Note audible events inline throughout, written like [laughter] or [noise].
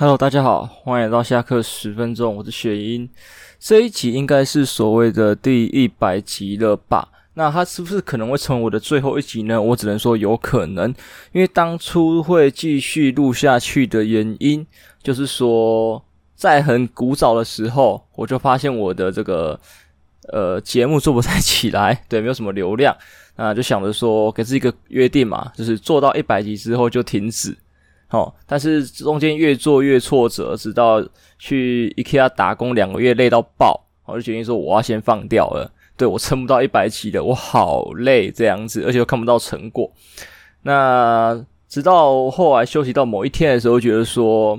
Hello，大家好，欢迎来到下课十分钟，我是雪英。这一集应该是所谓的第一百集了吧？那它是不是可能会成为我的最后一集呢？我只能说有可能，因为当初会继续录下去的原因，就是说在很古早的时候，我就发现我的这个呃节目做不太起来，[laughs] 对，没有什么流量，那就想着说给自己一个约定嘛，就是做到一百集之后就停止。哦，但是中间越做越挫折，直到去 IKEA 打工两个月累到爆，我就决定说我要先放掉了。对，我撑不到一百级的，我好累这样子，而且又看不到成果。那直到后来休息到某一天的时候，觉得说，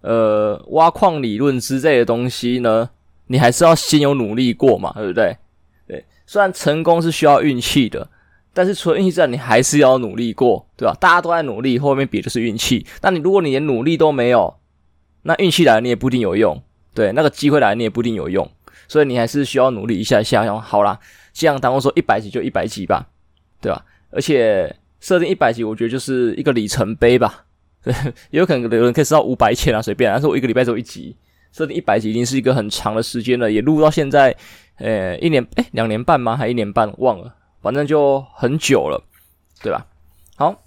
呃，挖矿理论之类的东西呢，你还是要先有努力过嘛，对不对？对，虽然成功是需要运气的。但是除了运气之外，你还是要努力过，对吧？大家都在努力，后面比的是运气。那你如果你连努力都没有，那运气来了你也不一定有用，对，那个机会来了你也不一定有用。所以你还是需要努力一下下。然后好啦，这样当我说一百集就一百集吧，对吧？而且设定一百集，我觉得就是一个里程碑吧。对，也有可能有人可以设到五百千啊，随便。但是我一个礼拜只有一集，设定一百集已经是一个很长的时间了，也录到现在，呃，一年，诶，两年半吗？还一年半？忘了。反正就很久了，对吧？好，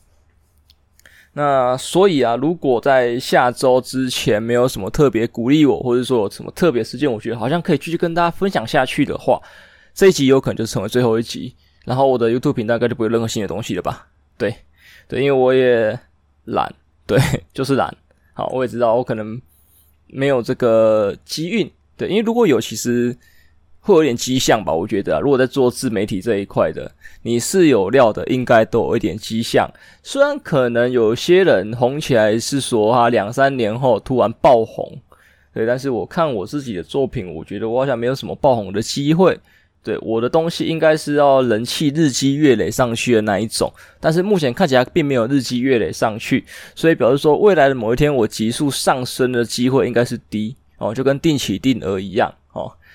那所以啊，如果在下周之前没有什么特别鼓励我，或者说有什么特别事件，我觉得好像可以继续跟大家分享下去的话，这一集有可能就成为最后一集。然后我的 YouTube 频道该就不会任何新的东西了吧？对，对，因为我也懒，对，[laughs] 就是懒。好，我也知道我可能没有这个机运，对，因为如果有，其实。会有点迹象吧，我觉得啊，如果在做自媒体这一块的，你是有料的，应该都有一点迹象。虽然可能有些人红起来是说他两三年后突然爆红，对，但是我看我自己的作品，我觉得我好像没有什么爆红的机会。对，我的东西应该是要人气日积月累上去的那一种，但是目前看起来并没有日积月累上去，所以表示说未来的某一天我急速上升的机会应该是低哦，就跟定期定额一样。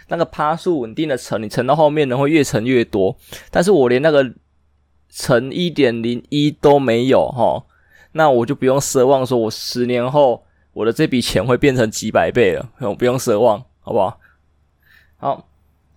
那个趴数稳定的乘，你乘到后面呢会越乘越多，但是我连那个乘一点零一都没有哈，那我就不用奢望说我十年后我的这笔钱会变成几百倍了，我不用奢望，好不好？好，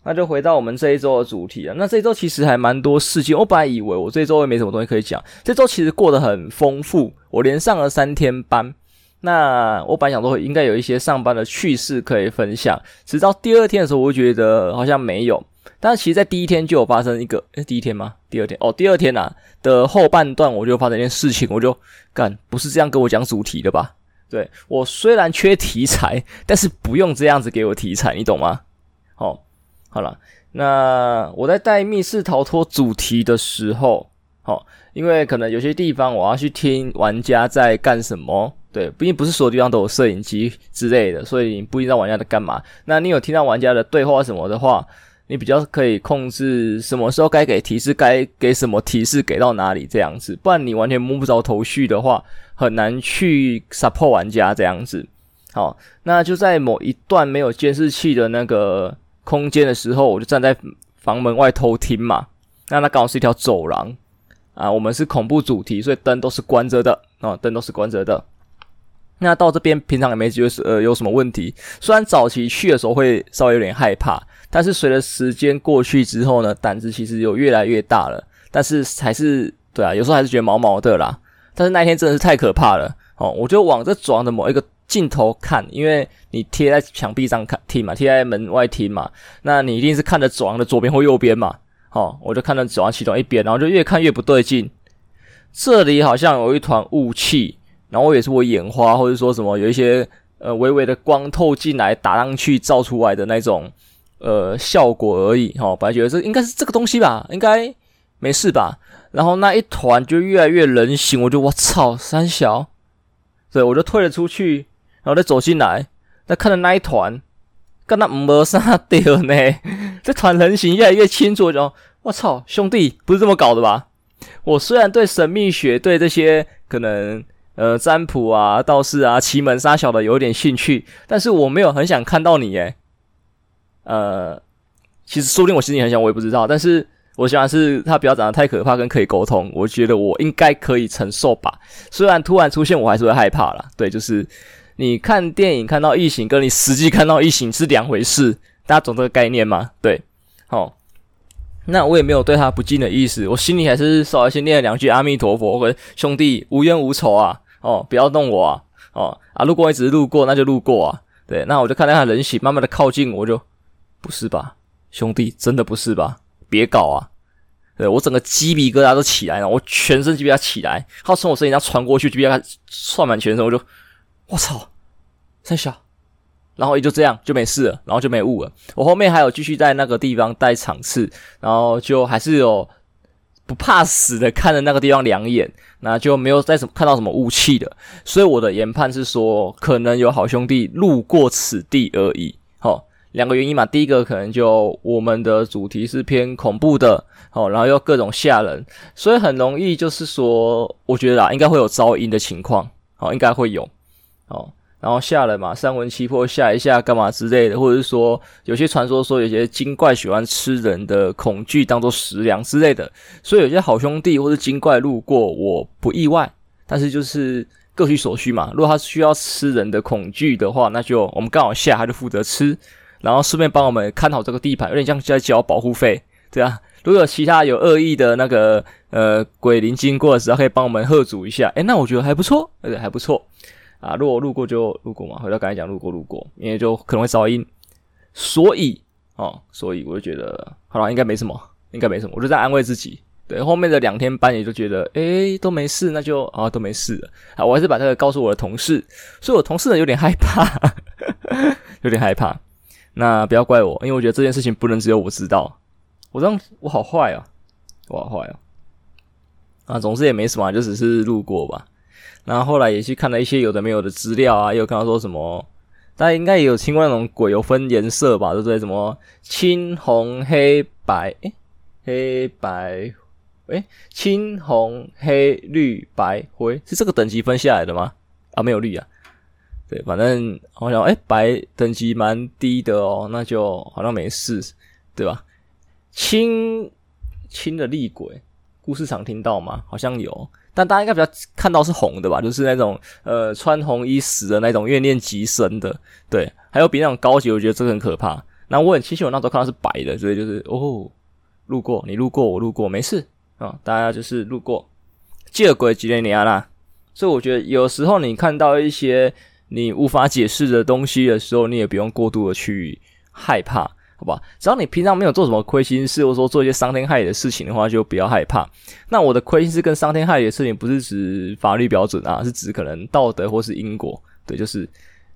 那就回到我们这一周的主题了。那这一周其实还蛮多事情，我本来以为我这一周会没什么东西可以讲，这周其实过得很丰富，我连上了三天班。那我本来想说应该有一些上班的趣事可以分享，直到第二天的时候，我就觉得好像没有。但是其实，在第一天就有发生一个，诶，第一天吗？第二天？哦，第二天呐、啊、的后半段，我就发生一件事情，我就干，不是这样跟我讲主题的吧？对，我虽然缺题材，但是不用这样子给我题材，你懂吗？哦，好了，那我在带密室逃脱主题的时候，哦，因为可能有些地方我要去听玩家在干什么。对，毕竟不是所有地方都有摄影机之类的，所以你不一定知道玩家在干嘛。那你有听到玩家的对话什么的话，你比较可以控制什么时候该给提示，该给什么提示给到哪里这样子。不然你完全摸不着头绪的话，很难去 support 玩家这样子。好，那就在某一段没有监视器的那个空间的时候，我就站在房门外偷听嘛。那那刚好是一条走廊啊，我们是恐怖主题，所以灯都是关着的啊，灯都是关着的。那到这边平常也没觉得呃有什么问题，虽然早期去的时候会稍微有点害怕，但是随着时间过去之后呢，胆子其实有越来越大了。但是还是对啊，有时候还是觉得毛毛的啦。但是那一天真的是太可怕了哦！我就往这走廊的某一个尽头看，因为你贴在墙壁上看听嘛，贴在门外听嘛，那你一定是看着走廊的左边或右边嘛。哦，我就看到走廊其中一边，然后就越看越不对劲，这里好像有一团雾气。然后也是我眼花，或者说什么有一些呃微微的光透进来打上去照出来的那种呃效果而已哈。本来觉得这应该是这个东西吧，应该没事吧。然后那一团就越来越人形，我就我操三小，对，我就退了出去，然后再走进来，再看到那一团，跟那没啥掉呢。[laughs] 这团人形越来越清楚，就我操兄弟不是这么搞的吧？我虽然对神秘学对这些可能。呃，占卜啊，道士啊，奇门杀小的有点兴趣，但是我没有很想看到你耶。呃，其实说不定我心里很想，我也不知道。但是我想是他不要长得太可怕，跟可以沟通，我觉得我应该可以承受吧。虽然突然出现，我还是会害怕啦。对，就是你看电影看到异形，跟你实际看到异形是两回事，大家懂这个概念吗？对，好，那我也没有对他不敬的意思，我心里还是稍微先念了两句阿弥陀佛，跟兄弟无冤无仇啊，哦，不要动我啊，哦啊，如果我只是路过，那就路过啊，对，那我就看到他人形慢慢的靠近，我就不是吧，兄弟，真的不是吧？别搞啊！对，我整个鸡皮疙瘩都起来了，我全身鸡皮疙瘩起来，他从我身体上传过去，鸡皮疙瘩窜满全身，我就，我操，三小，然后也就这样就没事了，然后就没雾了。我后面还有继续在那个地方待场次，然后就还是有不怕死的看着那个地方两眼，那就没有再什么看到什么雾气的。所以我的研判是说，可能有好兄弟路过此地而已。哦。两个原因嘛，第一个可能就我们的主题是偏恐怖的，哦，然后又各种吓人，所以很容易就是说，我觉得啦，应该会有噪音的情况，哦，应该会有，哦，然后吓了嘛，三魂七魄吓一下干嘛之类的，或者是说有些传说说有些精怪喜欢吃人的恐惧当做食粮之类的，所以有些好兄弟或是精怪路过，我不意外，但是就是各取所需嘛，如果他需要吃人的恐惧的话，那就我们刚好吓，他就负责吃。然后顺便帮我们看好这个地盘，有点像在交保护费，对啊。如果有其他有恶意的那个呃鬼灵经过的时候，可以帮我们喝阻一下，诶，那我觉得还不错，对，还不错啊。如果路过就路过嘛，回到刚才讲路过路过，因为就可能会噪音，所以哦，所以我就觉得好了，应该没什么，应该没什么，我就在安慰自己。对，后面的两天班也就觉得诶都没事，那就啊都没事了啊。我还是把这个告诉我的同事，所以我同事呢有点害怕，[laughs] 有点害怕。那不要怪我，因为我觉得这件事情不能只有我知道。我这样我好坏啊，我好坏啊！啊，总之也没什么，就只是路过吧。然后后来也去看了一些有的没有的资料啊，也有看到说什么，大家应该也有听过那种鬼有分颜色吧，对不对？什么青红黑白，诶，黑白，诶，青红黑绿白灰，是这个等级分下来的吗？啊，没有绿啊。对，反正好像哎，白等级蛮低的哦，那就好像没事，对吧？青青的厉鬼，故事常听到吗？好像有，但大家应该比较看到是红的吧？就是那种呃穿红衣死的那种怨念极深的，对。还有比那种高级，我觉得这个很可怕。那我很庆幸我那时候看到是白的，所以就是哦，路过你路过我路过没事啊、大家就是路过，见鬼几年年啦。所以我觉得有时候你看到一些。你无法解释的东西的时候，你也不用过度的去害怕，好吧？只要你平常没有做什么亏心事，或者说做一些伤天害理的事情的话，就不要害怕。那我的亏心事跟伤天害理的事情，不是指法律标准啊，是指可能道德或是因果。对，就是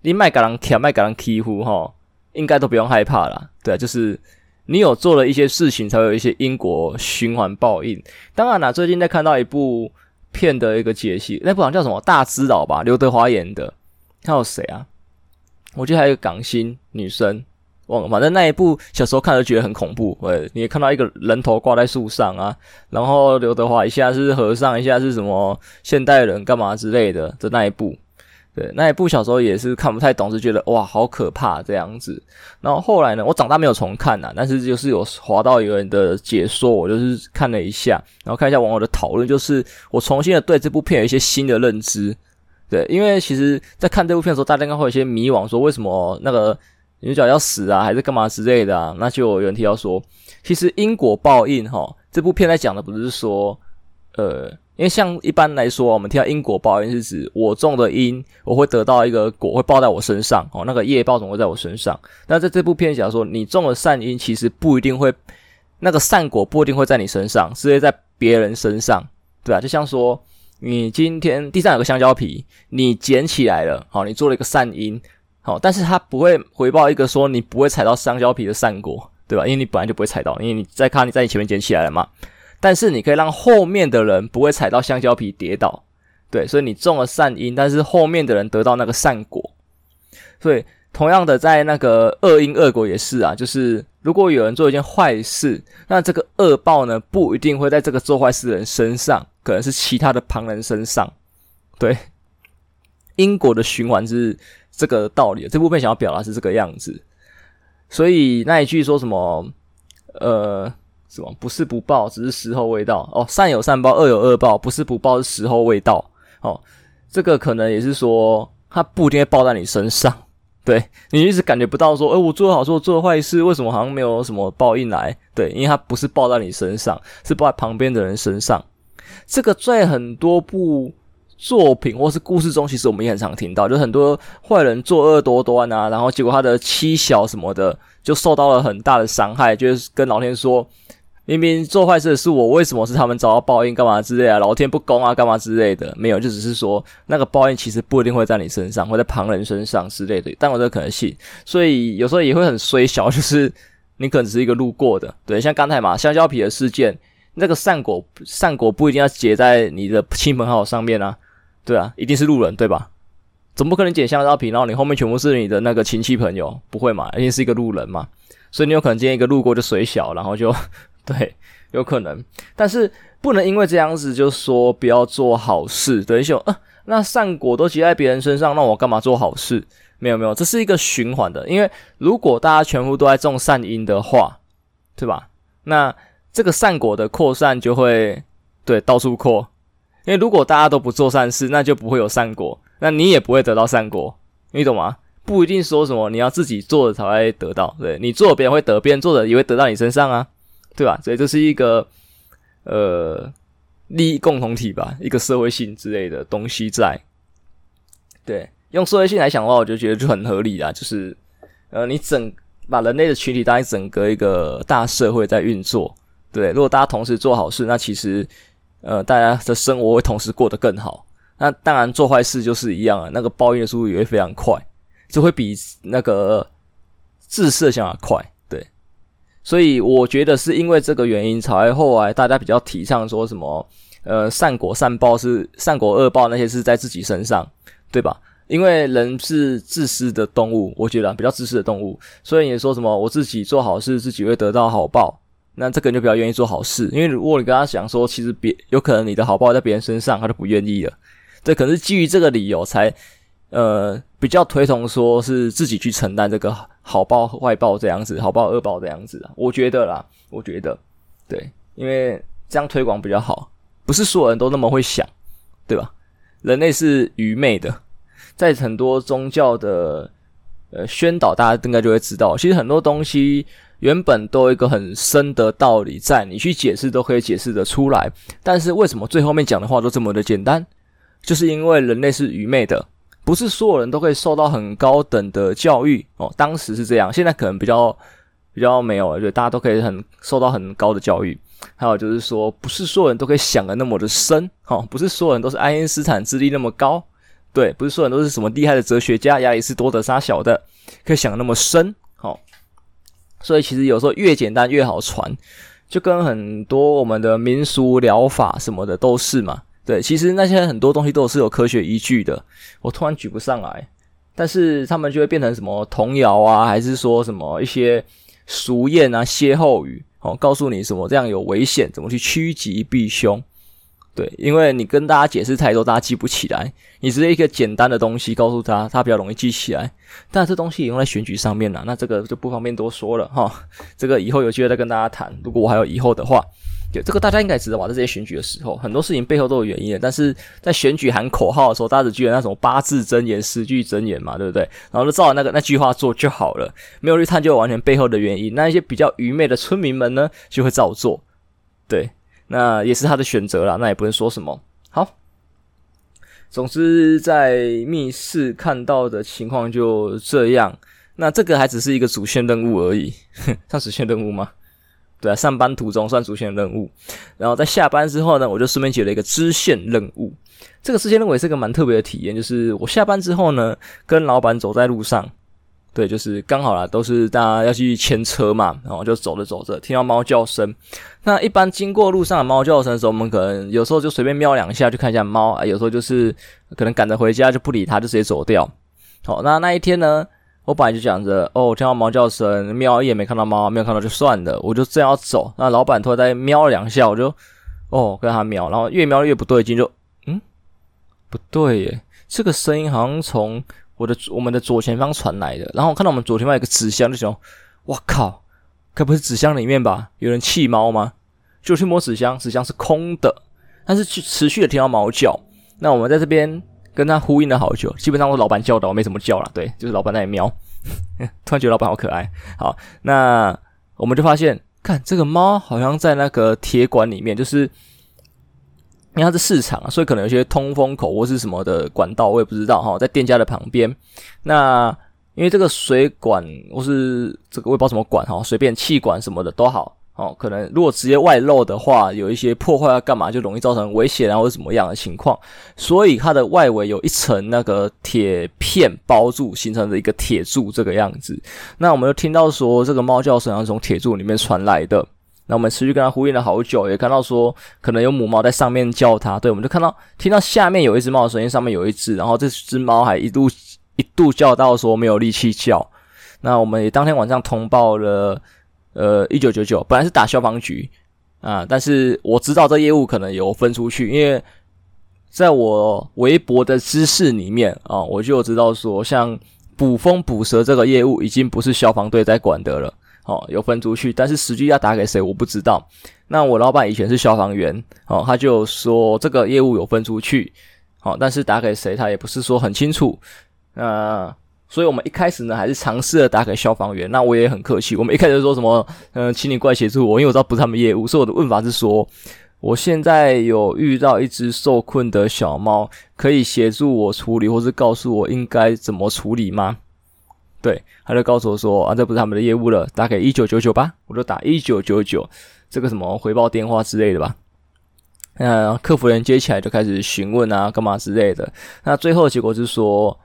你麦给人舔，麦给人欺负哈，应该都不用害怕啦。对啊，就是你有做了一些事情，才有一些因果循环报应。当然啦，最近在看到一部片的一个解析，那部好像叫什么《大智老》吧，刘德华演的。还有谁啊？我记得还有个港星女生，忘了。反正那一部小时候看都觉得很恐怖。对，你也看到一个人头挂在树上啊，然后刘德华一下是和尚，一下是什么现代人干嘛之类的的那一部。对，那一部小时候也是看不太懂，是觉得哇好可怕这样子。然后后来呢，我长大没有重看呐，但是就是有滑到一个人的解说，我就是看了一下，然后看一下网友的讨论，就是我重新的对这部片有一些新的认知。对，因为其实，在看这部片的时候，大家应该会有一些迷惘，说为什么那个女主角要死啊，还是干嘛之类的啊？那就有人提到说，其实因果报应，哈，这部片在讲的不是说，呃，因为像一般来说，我们听到因果报应是指我种的因，我会得到一个果，会报在我身上，哦，那个业报总会在我身上。那在这部片讲说，你种了善因，其实不一定会，那个善果不一定会在你身上，是会在别人身上，对吧？就像说。你今天地上有个香蕉皮，你捡起来了，好，你做了一个善因，好，但是它不会回报一个说你不会踩到香蕉皮的善果，对吧？因为你本来就不会踩到，因为你在看你在你前面捡起来了嘛。但是你可以让后面的人不会踩到香蕉皮跌倒，对，所以你种了善因，但是后面的人得到那个善果。所以同样的，在那个恶因恶果也是啊，就是如果有人做一件坏事，那这个恶报呢，不一定会在这个做坏事的人身上。可能是其他的旁人身上，对，因果的循环是这个道理。这部分想要表达是这个样子，所以那一句说什么，呃，什么不是不报，只是时候未到。哦，善有善报，恶有恶报，不是不报，是时候未到。哦，这个可能也是说，它不一定会报在你身上。[laughs] 对，你一直感觉不到说，诶，我做的好事，我做坏事，为什么好像没有什么报应来？对，因为它不是报在你身上，是报在旁边的人身上。这个在很多部作品或是故事中，其实我们也很常听到，就很多坏人作恶多端啊，然后结果他的妻小什么的就受到了很大的伤害，就是跟老天说。明明做坏事的是我，为什么是他们遭到报应？干嘛之类啊？老天不公啊？干嘛之类的？没有，就只是说那个报应其实不一定会在你身上，会在旁人身上之类的。但有这可能性，所以有时候也会很衰小，[laughs] 就是你可能只是一个路过的。对，像刚才嘛，香蕉皮的事件，那个善果善果不一定要结在你的亲朋好友上面啊，对啊，一定是路人对吧？总不可能捡香蕉皮，然后你后面全部是你的那个亲戚朋友，不会嘛？一定是一个路人嘛，所以你有可能今天一个路过就衰小，然后就。[laughs] 对，有可能，但是不能因为这样子就说不要做好事。等于说，呃，那善果都结在别人身上，那我干嘛做好事？没有没有，这是一个循环的。因为如果大家全部都在种善因的话，对吧？那这个善果的扩散就会对到处扩。因为如果大家都不做善事，那就不会有善果，那你也不会得到善果，你懂吗？不一定说什么你要自己做的才会得到，对，你做别人会得，别人做的也会得到你身上啊。对吧？所以这是一个呃利益共同体吧，一个社会性之类的东西在。对，用社会性来想的话，我就觉得就很合理啦。就是呃，你整把人类的群体当成整个一个大社会在运作。对，如果大家同时做好事，那其实呃大家的生活会同时过得更好。那当然做坏事就是一样啊，那个报应的速度也会非常快，就会比那个自私的想法快。对所以我觉得是因为这个原因，才后来大家比较提倡说什么，呃，善果善报是善果恶报那些是在自己身上，对吧？因为人是自私的动物，我觉得比较自私的动物，所以你说什么我自己做好事，自己会得到好报，那这个人就比较愿意做好事。因为如果你跟他讲说，其实别有可能你的好报在别人身上，他就不愿意了。这可能是基于这个理由才。呃，比较推崇说是自己去承担这个好报坏报这样子，好报恶报这样子，我觉得啦，我觉得，对，因为这样推广比较好，不是所有人都那么会想，对吧？人类是愚昧的，在很多宗教的呃宣导，大家应该就会知道，其实很多东西原本都有一个很深的道理在，你去解释都可以解释得出来，但是为什么最后面讲的话都这么的简单？就是因为人类是愚昧的。不是所有人都可以受到很高等的教育哦，当时是这样，现在可能比较比较没有了，就大家都可以很受到很高的教育。还有就是说，不是所有人都可以想的那么的深哦，不是所有人都是爱因斯坦智力那么高，对，不是所有人都是什么厉害的哲学家，亚里士多德杀小的，可以想的那么深哦。所以其实有时候越简单越好传，就跟很多我们的民俗疗法什么的都是嘛。对，其实那些很多东西都是有科学依据的，我突然举不上来，但是他们就会变成什么童谣啊，还是说什么一些俗谚啊、歇后语，哦，告诉你什么这样有危险，怎么去趋吉避凶。对，因为你跟大家解释太多，大家记不起来。你直接一个简单的东西告诉他，他比较容易记起来。但这东西也用在选举上面了，那这个就不方便多说了哈。这个以后有机会再跟大家谈。如果我还有以后的话，对，这个大家应该知道吧？在这些选举的时候，很多事情背后都有原因的。但是在选举喊口号的时候，大家只记得那种八字真言、十句真言嘛，对不对？然后就照着那个那句话做就好了，没有去探究完全背后的原因。那一些比较愚昧的村民们呢，就会照做，对。那也是他的选择啦，那也不能说什么。好，总之在密室看到的情况就这样。那这个还只是一个主线任务而已，哼，[laughs] 算主线任务吗？对啊，上班途中算主线任务。然后在下班之后呢，我就顺便接了一个支线任务。这个支线任务也是个蛮特别的体验，就是我下班之后呢，跟老板走在路上。对，就是刚好啦，都是大家要去牵车嘛，然后就走着走着，听到猫叫声。那一般经过路上的猫叫声的时候，我们可能有时候就随便瞄两下，就看一下猫啊。有时候就是可能赶着回家就不理它，就直接走掉。好，那那一天呢，我本来就想着，哦，听到猫叫声，瞄一眼没看到猫，没有看到就算了，我就正要走。那老板突然在瞄了两下，我就哦跟他瞄，然后越瞄越不对劲，就嗯不对耶，这个声音好像从。我的我们的左前方传来的，然后我看到我们左前方有个纸箱，就想，哇靠，该不是纸箱里面吧？有人弃猫吗？就去摸纸箱，纸箱是空的，但是去持续的听到猫叫。那我们在这边跟他呼应了好久，基本上我老板叫的，没怎么叫了。对，就是老板在那里瞄，[laughs] 突然觉得老板好可爱。好，那我们就发现，看这个猫好像在那个铁管里面，就是因为它是市场，所以可能有些通风口或是什么的管道，我也不知道哈，在店家的旁边。那因为这个水管或是这个我也不知道什么管哈，随便气管什么的都好。哦，可能如果直接外露的话，有一些破坏要干嘛，就容易造成危险啊，或者什么样的情况。所以它的外围有一层那个铁片包住，形成的一个铁柱这个样子。那我们就听到说，这个猫叫声是从铁柱里面传来的。那我们持续跟它呼应了好久，也看到说可能有母猫在上面叫它。对，我们就看到听到下面有一只猫的声音，上面有一只，然后这只猫还一度一度叫到说没有力气叫。那我们也当天晚上通报了。呃，一九九九本来是打消防局啊，但是我知道这业务可能有分出去，因为在我微博的知识里面啊，我就知道说，像捕蜂捕蛇这个业务已经不是消防队在管的了，哦、有分出去，但是实际要打给谁我不知道。那我老板以前是消防员，哦、他就说这个业务有分出去，哦、但是打给谁他也不是说很清楚，啊。所以我们一开始呢，还是尝试了打给消防员。那我也很客气，我们一开始说什么，嗯、呃，请你过来协助我，因为我知道不是他们业务。所以我的问法是说，我现在有遇到一只受困的小猫，可以协助我处理，或是告诉我应该怎么处理吗？对，他就告诉我说，啊，这不是他们的业务了，打给一九九九吧。我就打一九九九，这个什么回报电话之类的吧。那客服人接起来就开始询问啊，干嘛之类的。那最后结果是说。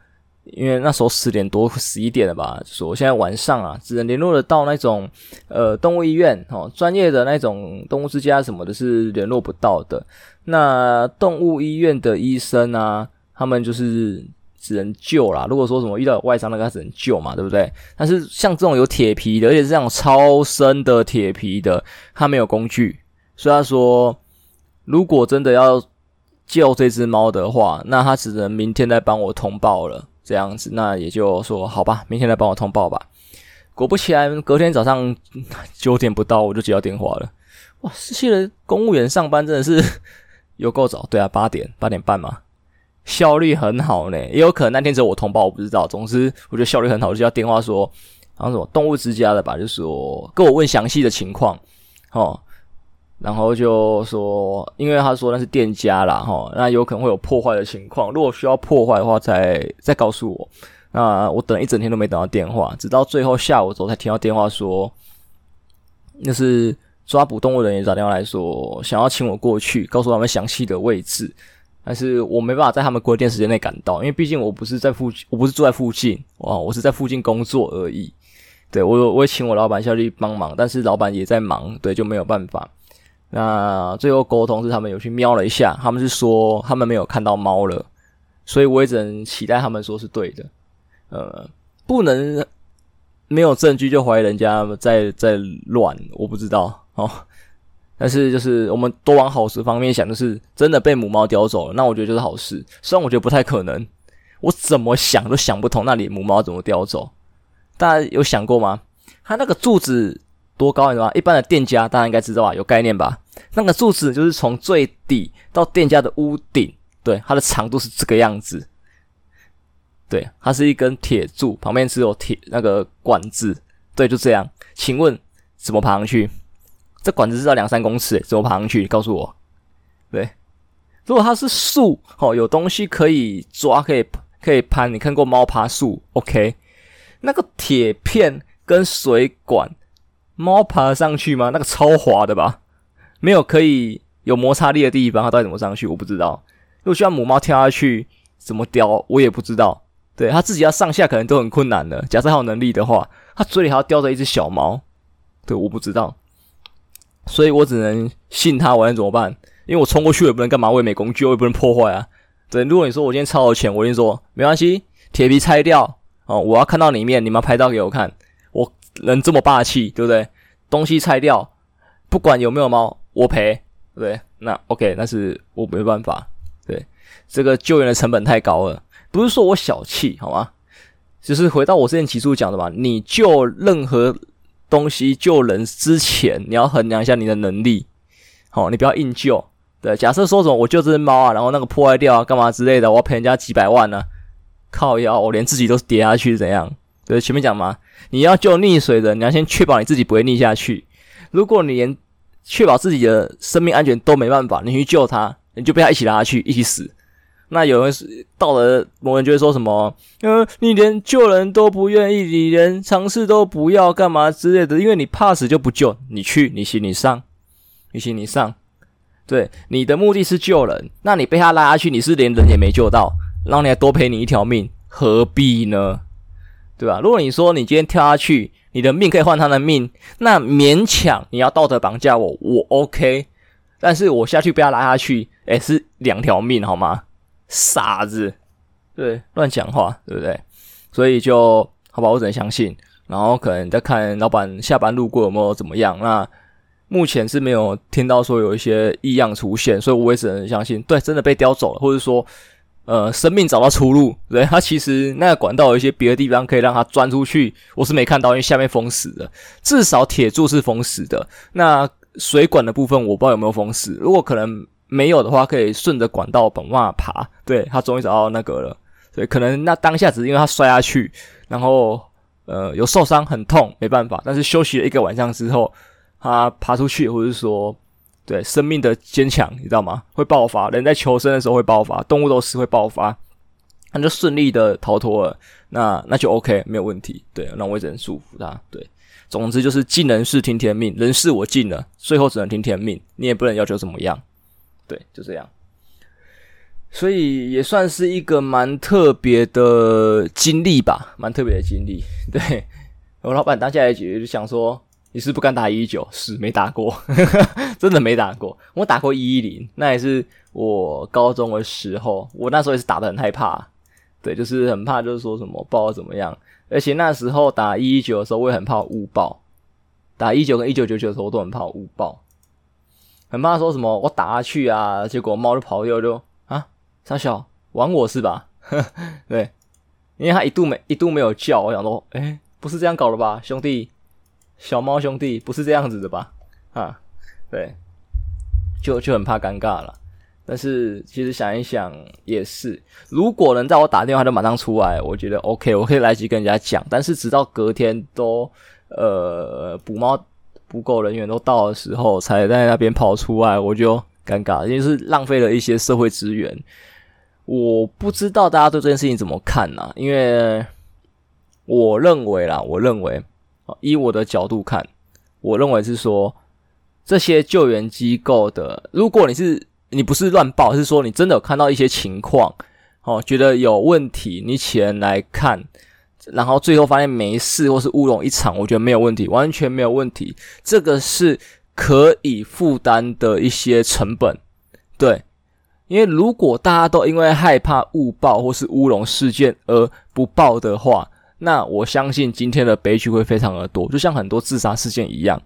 因为那时候十点多十一点了吧，就说现在晚上啊，只能联络得到那种呃动物医院哦，专业的那种动物之家什么的，是联络不到的。那动物医院的医生啊，他们就是只能救啦。如果说什么遇到外伤，那个他只能救嘛，对不对？但是像这种有铁皮的，而且是这种超深的铁皮的，他没有工具，所以他说，如果真的要救这只猫的话，那他只能明天再帮我通报了。这样子，那也就说好吧，明天来帮我通报吧。果不其然，隔天早上 [laughs] 九点不到，我就接到电话了。哇，这些人公务员上班真的是 [laughs] 有够早。对啊，八点八点半嘛，效率很好呢。也有可能那天只有我通报，我不知道。总之，我觉得效率很好，就要电话说，好像什么动物之家的吧，就说跟我问详细的情况，哦。然后就说，因为他说那是店家啦，齁，那有可能会有破坏的情况。如果需要破坏的话再，再告诉我。那我等一整天都没等到电话，直到最后下午的时候才听到电话说，那是抓捕动物人员打电话来说，想要请我过去，告诉他们详细的位置。但是我没办法在他们规定时间内赶到，因为毕竟我不是在附近，我不是住在附近，哦，我是在附近工作而已。对，我我也请我老板下去帮忙，但是老板也在忙，对，就没有办法。那最后沟通是他们有去瞄了一下，他们是说他们没有看到猫了，所以我也只能期待他们说是对的。呃，不能没有证据就怀疑人家在在乱，我不知道哦。但是就是我们多往好事方面想，就是真的被母猫叼走了，那我觉得就是好事。虽然我觉得不太可能，我怎么想都想不通，那里母猫怎么叼走？大家有想过吗？它那个柱子。多高你知道吗？一般的店家大家应该知道吧，有概念吧？那个柱子就是从最底到店家的屋顶，对，它的长度是这个样子。对，它是一根铁柱，旁边只有铁那个管子，对，就这样。请问怎么爬上去？这管子至少两三公尺，怎么爬上去？告诉我。对，如果它是树，哦，有东西可以抓，可以可以攀。你看过猫爬树？OK，那个铁片跟水管。猫爬上去吗？那个超滑的吧，没有可以有摩擦力的地方，它到底怎么上去？我不知道。如果需要母猫跳下去，怎么叼？我也不知道。对，它自己要上下可能都很困难的。假设它有能力的话，它嘴里还要叼着一只小猫。对，我不知道，所以我只能信他。我能怎么办？因为我冲过去也不能干嘛，我也没工具，我也不能破坏啊。对，如果你说我今天超有钱，我跟你说没关系，铁皮拆掉哦，我要看到里面，你们拍照给我看。我能这么霸气，对不对？东西拆掉，不管有没有猫，我赔，对不对？那 OK，那是我没办法。对，这个救援的成本太高了，不是说我小气，好吗？就是回到我之前起初讲的嘛，你救任何东西、救人之前，你要衡量一下你的能力。好，你不要硬救，对，假设说什么我救这只猫啊，然后那个破坏掉啊，干嘛之类的，我要赔人家几百万呢、靠腰，我连自己都跌下去怎样？对，前面讲嘛，你要救溺水的，你要先确保你自己不会溺下去。如果你连确保自己的生命安全都没办法，你去救他，你就被他一起拉下去，一起死。那有人是到了某人就会说什么，呃，你连救人都不愿意，你连尝试都不要干嘛之类的，因为你怕死就不救，你去，你行你上，你行你上。对，你的目的是救人，那你被他拉下去，你是连人也没救到，然后你还多赔你一条命，何必呢？对吧？如果你说你今天跳下去，你的命可以换他的命，那勉强你要道德绑架我，我 OK。但是我下去被他拉下去，诶，是两条命好吗？傻子，对，乱讲话，对不对？所以就好吧，我只能相信，然后可能再看老板下班路过有没有怎么样，那。目前是没有听到说有一些异样出现，所以我也只能相信，对，真的被叼走了，或者说，呃，生命找到出路。对，它其实那个管道有一些别的地方可以让它钻出去，我是没看到，因为下面封死的，至少铁柱是封死的。那水管的部分我不知道有没有封死，如果可能没有的话，可以顺着管道往外爬。对，他终于找到那个了，所以可能那当下只是因为他摔下去，然后呃有受伤很痛，没办法，但是休息了一个晚上之后。他爬出去，或者是说，对生命的坚强，你知道吗？会爆发，人在求生的时候会爆发，动物都是会爆发，他就顺利的逃脱了，那那就 OK，没有问题。对，那我也只能祝福他。对，总之就是尽人事听天命，人事我尽了，最后只能听天命，你也不能要求怎么样。对，就这样。所以也算是一个蛮特别的经历吧，蛮特别的经历。[laughs] 对，我老板当下来解决就想说。你是不敢打一一九？是没打过，[laughs] 真的没打过。我打过一一零，那也是我高中的时候，我那时候也是打的很害怕，对，就是很怕，就是说什么爆怎么样。而且那时候打一一九的时候，我也很怕误爆。打一九跟一九九九的时候，我都很怕误爆，很怕说什么我打下去啊，结果猫就跑掉就啊，傻小玩我是吧？[laughs] 对，因为他一度没一度没有叫，我想说，诶、欸、不是这样搞的吧，兄弟。小猫兄弟不是这样子的吧？啊，对，就就很怕尴尬了。但是其实想一想也是，如果能在我打电话就马上出来，我觉得 OK，我可以来及跟人家讲。但是直到隔天都呃捕猫捕狗人员都到的时候，才在那边跑出来，我就尴尬，因为是浪费了一些社会资源。我不知道大家对这件事情怎么看呢？因为我认为啦，我认为。以我的角度看，我认为是说，这些救援机构的，如果你是你不是乱报，是说你真的有看到一些情况，哦，觉得有问题，你前来看，然后最后发现没事或是乌龙一场，我觉得没有问题，完全没有问题，这个是可以负担的一些成本，对，因为如果大家都因为害怕误报或是乌龙事件而不报的话。那我相信今天的悲剧会非常的多，就像很多自杀事件一样，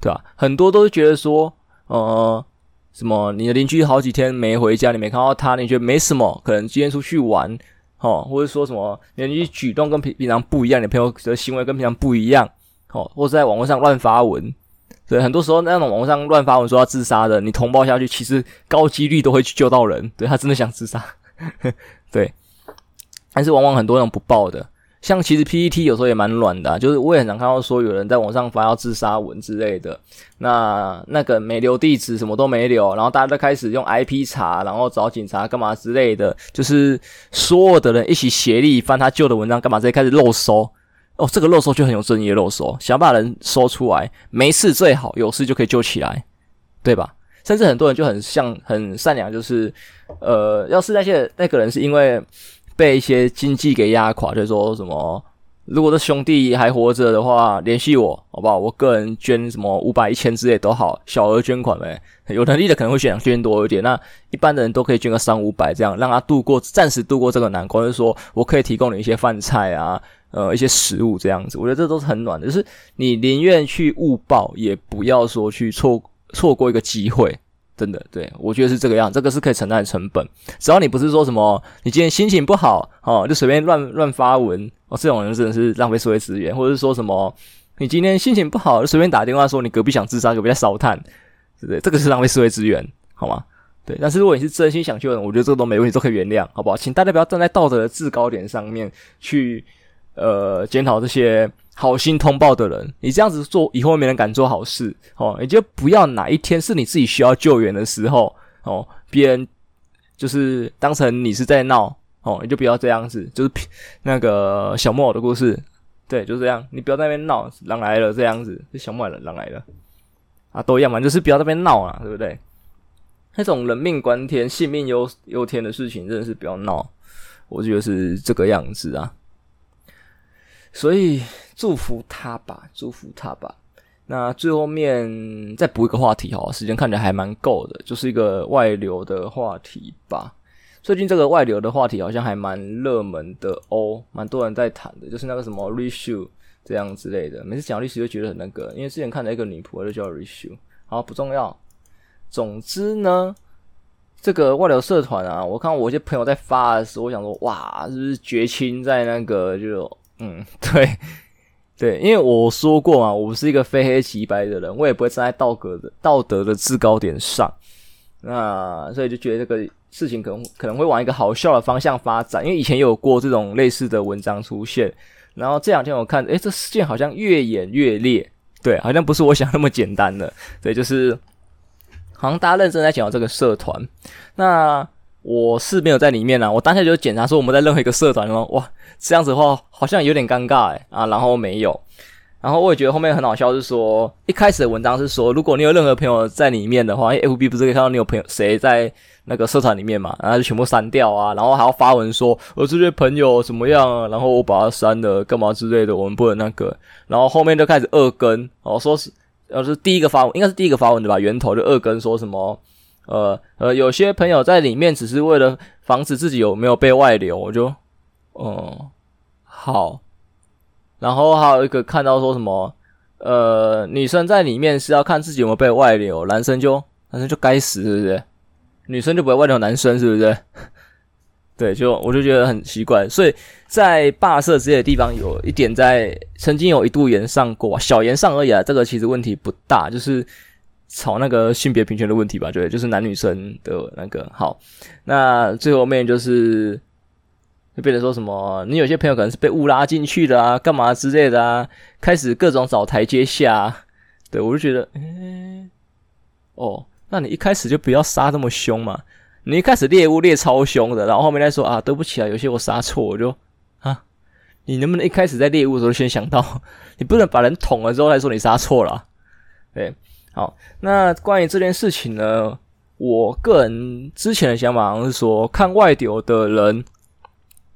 对吧？很多都是觉得说，呃，什么你的邻居好几天没回家，你没看到他，你觉得没什么，可能今天出去玩，哦，或者说什么你的举动跟平平常不一样，你朋友的行为跟平常不一样，哦，或者在网络上乱发文，对，很多时候那种网络上乱发文说要自杀的，你通报下去，其实高几率都会去救到人，对，他真的想自杀，[laughs] 对，但是往往很多人不报的。像其实 PPT 有时候也蛮乱的，就是我也很常看到说有人在网上发要自杀文之类的，那那个没留地址，什么都没留，然后大家都开始用 IP 查，然后找警察干嘛之类的，就是所有的人一起协力翻他旧的文章干嘛，直接开始漏搜哦，这个漏搜就很有正义的漏搜，想把人搜出来，没事最好，有事就可以救起来，对吧？甚至很多人就很像很善良，就是呃，要是那些那个人是因为。被一些经济给压垮，就是说什么，如果这兄弟还活着的话，联系我，好不好？我个人捐什么五百、一千之类都好，小额捐款呗。有能力的可能会选捐多一点，那一般的人都可以捐个三五百，这样让他度过暂时度过这个难关。就是说我可以提供你一些饭菜啊，呃，一些食物这样子，我觉得这都是很暖的。就是你宁愿去误报，也不要说去错错过一个机会。真的，对，我觉得是这个样，这个是可以承担的成本。只要你不是说什么，你今天心情不好哦，就随便乱乱发文哦，这种人真的是浪费社会资源。或者是说什么，你今天心情不好，就随便打电话说你隔壁想自杀，隔壁在烧炭，对不对？这个是浪费社会资源好吗？对，但是如果你是真心想救人，我觉得这个都没问题，都可以原谅，好不好？请大家不要站在道德的制高点上面去呃检讨这些好心通报的人。你这样子做，以后没人敢做好事哦。你就不要哪一天是你自己需要救援的时候哦，别人就是当成你是在闹哦，你就不要这样子。就是那个小木偶的故事，对，就这样，你不要在那边闹，狼来了这样子，这小木偶人狼来了啊，都一样嘛，就是不要在那边闹啊，对不对？那种人命关天、性命忧忧天的事情，真的是不要闹。我觉得是这个样子啊，所以祝福他吧，祝福他吧。那最后面再补一个话题哈，时间看起来还蛮够的，就是一个外流的话题吧。最近这个外流的话题好像还蛮热门的哦，蛮多人在谈的，就是那个什么 Rishu 这样之类的。每次讲律师就觉得很那个，因为之前看了一个女仆就叫 Rishu，好不重要。总之呢，这个外流社团啊，我看我一些朋友在发的时候，我想说，哇，是不是绝亲在那个就嗯，对 [laughs] 对，因为我说过嘛，我不是一个非黑即白的人，我也不会站在道德的道德的制高点上，那所以就觉得这个事情可能可能会往一个好笑的方向发展，因为以前有过这种类似的文章出现，然后这两天我看，诶，这事件好像越演越烈，对，好像不是我想那么简单的，对，就是。好像大家认真在讲这个社团，那我是没有在里面啊。我当下就检查说我们在任何一个社团哦，哇，这样子的话好像有点尴尬诶啊，然后没有，然后我也觉得后面很好笑，是说一开始的文章是说，如果你有任何朋友在里面的话，因为 FB 不是可以看到你有朋友谁在那个社团里面嘛，然后就全部删掉啊，然后还要发文说我这些朋友怎么样，然后我把他删了干嘛之类的，我们不能那个，然后后面就开始恶跟哦，说是。呃是第一个发文，应该是第一个发文的吧？源头就二更说什么，呃呃，有些朋友在里面只是为了防止自己有没有被外流，我就，哦，好。然后还有一个看到说什么，呃，女生在里面是要看自己有没有被外流，男生就男生就该死，是不是？女生就不会外流男生，是不是？[laughs] 对，就我就觉得很奇怪，所以在霸社之类的地方有一点在曾经有一度炎上过，小炎上而已啊。这个其实问题不大，就是吵那个性别平权的问题吧？对，就是男女生的那个好。那最后面就是就变成说什么，你有些朋友可能是被误拉进去的啊，干嘛之类的啊，开始各种找台阶下。对，我就觉得，诶，哦，那你一开始就不要杀这么凶嘛。你一开始猎物猎超凶的，然后后面再说啊，对不起啊，有些我杀错，我就啊，你能不能一开始在猎物的时候先想到，[laughs] 你不能把人捅了之后再说你杀错了？对，好，那关于这件事情呢，我个人之前的想法好像是说，看外流的人，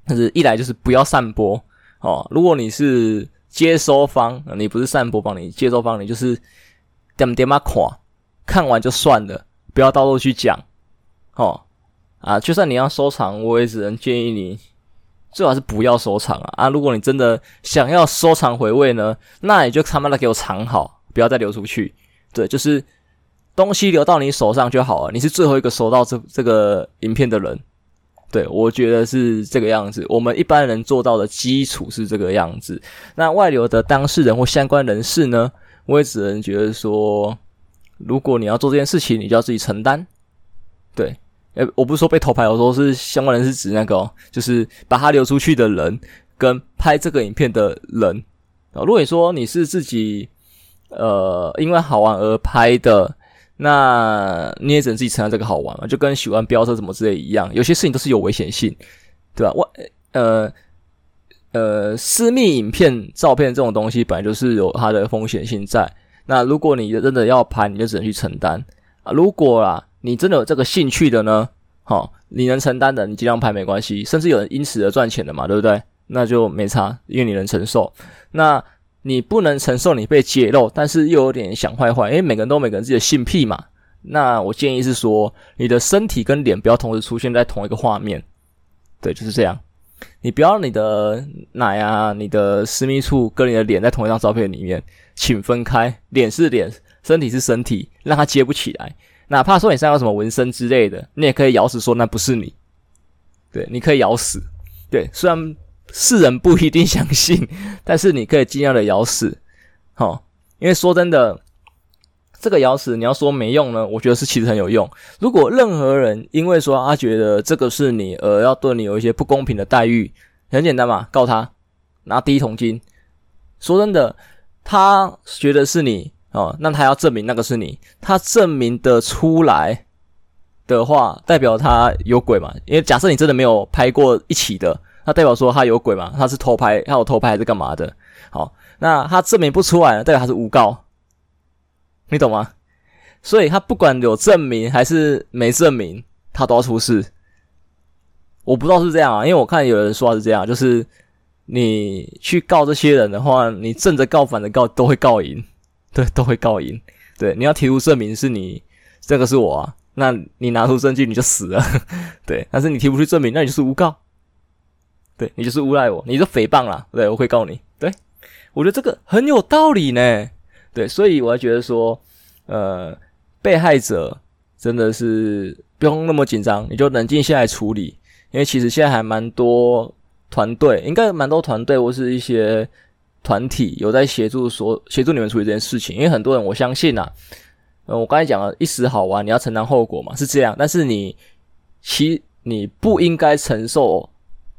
但是一来就是不要散播哦，如果你是接收方，你不是散播方，你接收方，你就是点点嘛看，看完就算了，不要到处去讲。哦，啊，就算你要收藏，我也只能建议你最好是不要收藏啊！啊，如果你真的想要收藏回味呢，那你就他妈的给我藏好，不要再流出去。对，就是东西流到你手上就好了。你是最后一个收到这这个影片的人，对，我觉得是这个样子。我们一般人做到的基础是这个样子。那外流的当事人或相关人士呢，我也只能觉得说，如果你要做这件事情，你就要自己承担。对。诶，我不是说被偷拍，我说是相关人是指那个、就是把他流出去的人跟拍这个影片的人啊。如果你说你是自己呃因为好玩而拍的，那你也只能自己承担这个好玩嘛，就跟喜欢飙车什么之类一样。有些事情都是有危险性，对吧？我呃呃，私密影片、照片这种东西本来就是有它的风险性在。那如果你真的要拍，你就只能去承担啊。如果啦。你真的有这个兴趣的呢？好，你能承担的，你尽量拍没关系。甚至有人因此而赚钱的嘛，对不对？那就没差，因为你能承受。那你不能承受你被揭露，但是又有点想坏坏，因为每个人都有每个人自己的性癖嘛。那我建议是说，你的身体跟脸不要同时出现在同一个画面。对，就是这样。你不要你的奶啊，你的私密处跟你的脸在同一张照片里面，请分开。脸是脸，身体是身体，让它接不起来。哪怕说你身上有什么纹身之类的，你也可以咬死说那不是你。对，你可以咬死。对，虽然世人不一定相信，[laughs] 但是你可以尽量的咬死。齁，因为说真的，这个咬死你要说没用呢，我觉得是其实很有用。如果任何人因为说他觉得这个是你而要对你有一些不公平的待遇，很简单嘛，告他拿第一桶金。说真的，他觉得是你哦，那他要证明那个是你，他证明得出来的话，代表他有鬼嘛？因为假设你真的没有拍过一起的，那代表说他有鬼嘛？他是偷拍，他有偷拍还是干嘛的？好，那他证明不出来，代表他是诬告。你懂吗？所以他不管有证明还是没证明，他都要出事。我不知道是这样啊，因为我看有人说是这样，就是你去告这些人的话，你正着告反着告都会告赢，对，都会告赢。对，你要提出证明是你这个是我啊，那你拿出证据你就死了。对，但是你提不出证明，那你就是诬告，对，你就是诬赖我，你就诽谤了。对，我会告你。对，我觉得这个很有道理呢。对，所以我还觉得说，呃，被害者真的是不用那么紧张，你就冷静下来处理。因为其实现在还蛮多团队，应该蛮多团队或是一些团体有在协助说协助你们处理这件事情。因为很多人，我相信啊，呃，我刚才讲了一时好玩，你要承担后果嘛，是这样。但是你其你不应该承受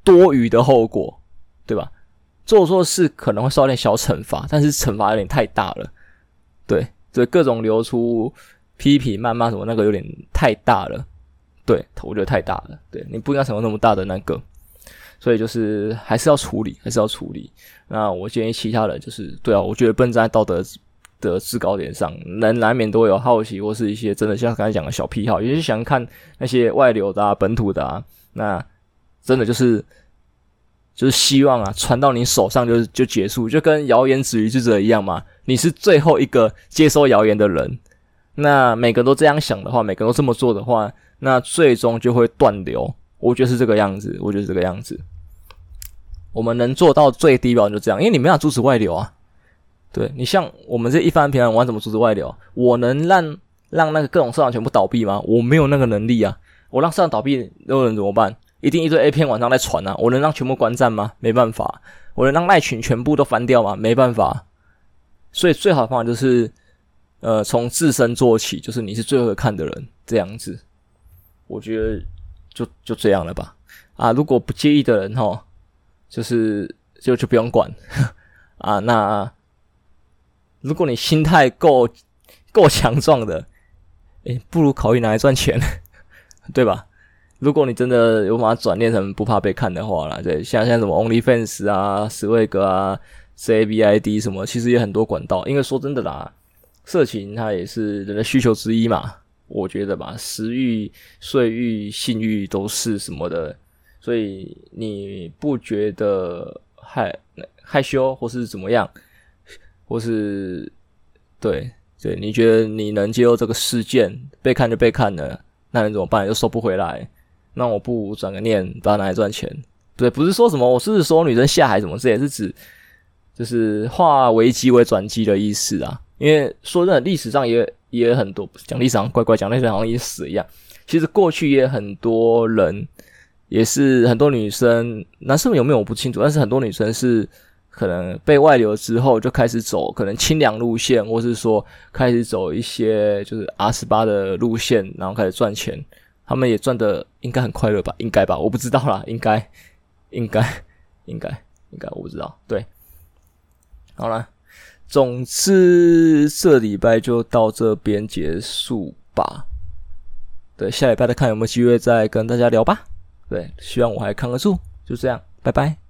多余的后果，对吧？做错事可能会受点小惩罚，但是惩罚有点太大了。对，所以各种流出批评、谩骂什么，那个有点太大了。对，我觉得太大了。对，你不应该承受那么大的那个，所以就是还是要处理，还是要处理。那我建议其他人就是，对啊，我觉得不能站在道德的制高点上，人难免都有好奇或是一些真的像刚才讲的小癖好，有些想看那些外流的啊、本土的啊，那真的就是。就是希望啊，传到你手上就就结束，就跟谣言止于智者一样嘛。你是最后一个接收谣言的人，那每个人都这样想的话，每个人都这么做的话，那最终就会断流。我觉得是这个样子，我觉得是这个样子。我们能做到最低标准就这样，因为你没法阻止外流啊。对，你像我们这一般平常玩怎么阻止外流？我能让让那个各种社长全部倒闭吗？我没有那个能力啊。我让社长倒闭，又能怎么办？一定一堆 A 片晚上在传啊！我能让全部观战吗？没办法。我能让赖群全部都翻掉吗？没办法。所以最好的方法就是，呃，从自身做起，就是你是最会看的人，这样子。我觉得就就这样了吧。啊，如果不介意的人齁，就是就就不用管 [laughs] 啊。那如果你心态够够强壮的，诶，不如考虑拿来赚钱，对吧？如果你真的有把它转念成不怕被看的话啦，对，像像什么 OnlyFans 啊、Swag 啊、CABID 什么，其实也很多管道。因为说真的啦，色情它也是人的需求之一嘛，我觉得吧，食欲、睡欲、性欲都是什么的，所以你不觉得害害羞或是怎么样，或是对对，你觉得你能接受这个事件，被看就被看了，那你怎么办？又收不回来。那我不转个念，把它拿来赚钱。对，不是说什么，我是说女生下海什么，这也是指，就是化危机为转机的意思啊。因为说真的，历史上也也很多讲历史上乖乖讲那些好像也死一样。其实过去也很多人，也是很多女生，男生有没有我不清楚，但是很多女生是可能被外流之后就开始走可能清凉路线，或是说开始走一些就是 R 十八的路线，然后开始赚钱。他们也赚的应该很快乐吧？应该吧？我不知道啦，应该，应该，[laughs] 应该，应该，我不知道。对，好了，总之这礼拜就到这边结束吧。对，下礼拜再看有没有机会再跟大家聊吧。对，希望我还扛得住。就这样，拜拜。